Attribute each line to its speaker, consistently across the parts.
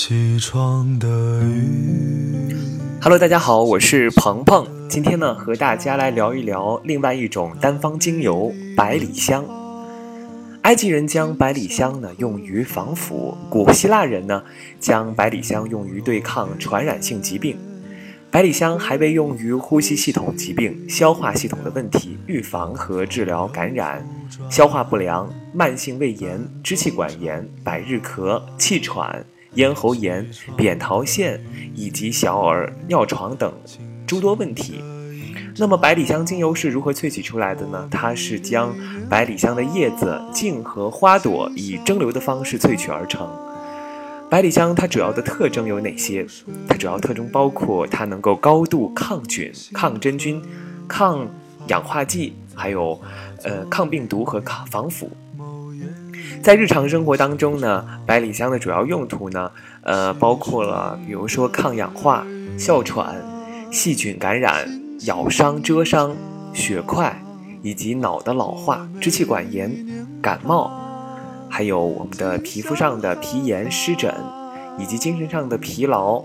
Speaker 1: 起床的雨。
Speaker 2: Hello，大家好，我是鹏鹏。今天呢，和大家来聊一聊另外一种单方精油——百里香。埃及人将百里香呢用于防腐，古希腊人呢将百里香用于对抗传染性疾病。百里香还被用于呼吸系统疾病、消化系统的问题预防和治疗感染、消化不良、慢性胃炎、支气管炎、百日咳、气喘、咽喉炎、扁桃腺以及小儿尿床等诸多问题。那么百里香精油是如何萃取出来的呢？它是将百里香的叶子、茎和花朵以蒸馏的方式萃取而成。百里香它主要的特征有哪些？它主要特征包括它能够高度抗菌、抗真菌、抗氧化剂，还有呃抗病毒和抗防腐。在日常生活当中呢，百里香的主要用途呢，呃，包括了比如说抗氧化、哮喘、细菌感染、咬伤、蛰伤、血块，以及脑的老化、支气管炎、感冒。还有我们的皮肤上的皮炎、湿疹，以及精神上的疲劳，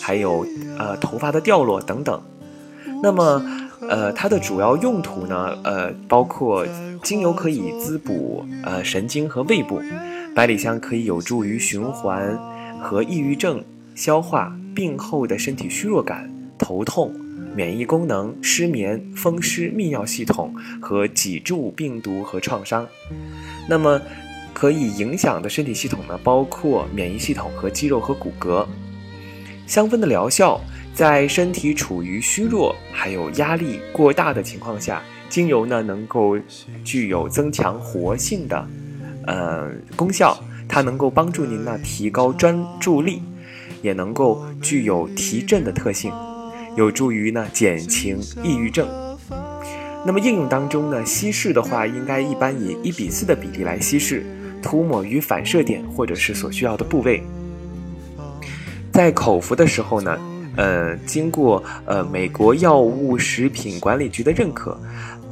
Speaker 2: 还有呃头发的掉落等等。那么，呃，它的主要用途呢，呃，包括精油可以滋补呃神经和胃部，百里香可以有助于循环和抑郁症、消化、病后的身体虚弱感、头痛、免疫功能、失眠、风湿、泌尿系统和脊柱病毒和创伤。那么。可以影响的身体系统呢，包括免疫系统和肌肉和骨骼。香氛的疗效，在身体处于虚弱还有压力过大的情况下，精油呢能够具有增强活性的，呃功效。它能够帮助您呢提高专注力，也能够具有提振的特性，有助于呢减轻抑郁症。那么应用当中呢，稀释的话，应该一般以一比四的比例来稀释。涂抹于反射点或者是所需要的部位，在口服的时候呢，呃，经过呃美国药物食品管理局的认可，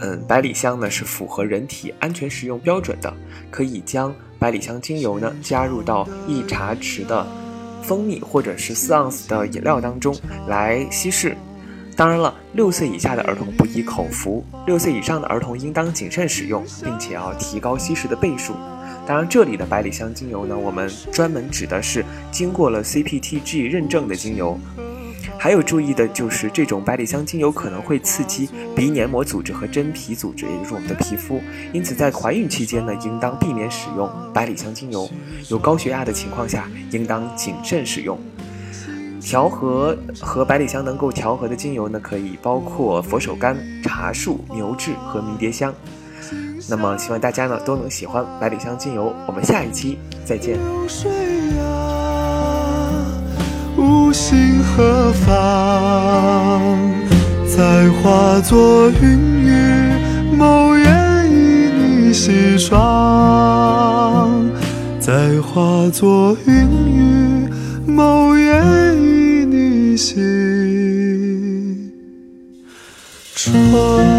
Speaker 2: 嗯，百里香呢是符合人体安全食用标准的，可以将百里香精油呢加入到一茶匙的蜂蜜或者是四盎司的饮料当中来稀释。当然了，六岁以下的儿童不宜口服，六岁以上的儿童应当谨慎使用，并且要提高稀释的倍数。当然，这里的百里香精油呢，我们专门指的是经过了 CPTG 认证的精油。还有注意的就是，这种百里香精油可能会刺激鼻黏膜组织和真皮组织，也就是我们的皮肤。因此，在怀孕期间呢，应当避免使用百里香精油。有高血压的情况下，应当谨慎使用。调和和百里香能够调和的精油呢，可以包括佛手柑、茶树、牛至和迷迭香。那么，希望大家呢都能喜欢百里香精油。我们下一期再见。
Speaker 1: 无心何方？再化作云雨，某夜与你西窗。再化作云雨，某夜与你西窗。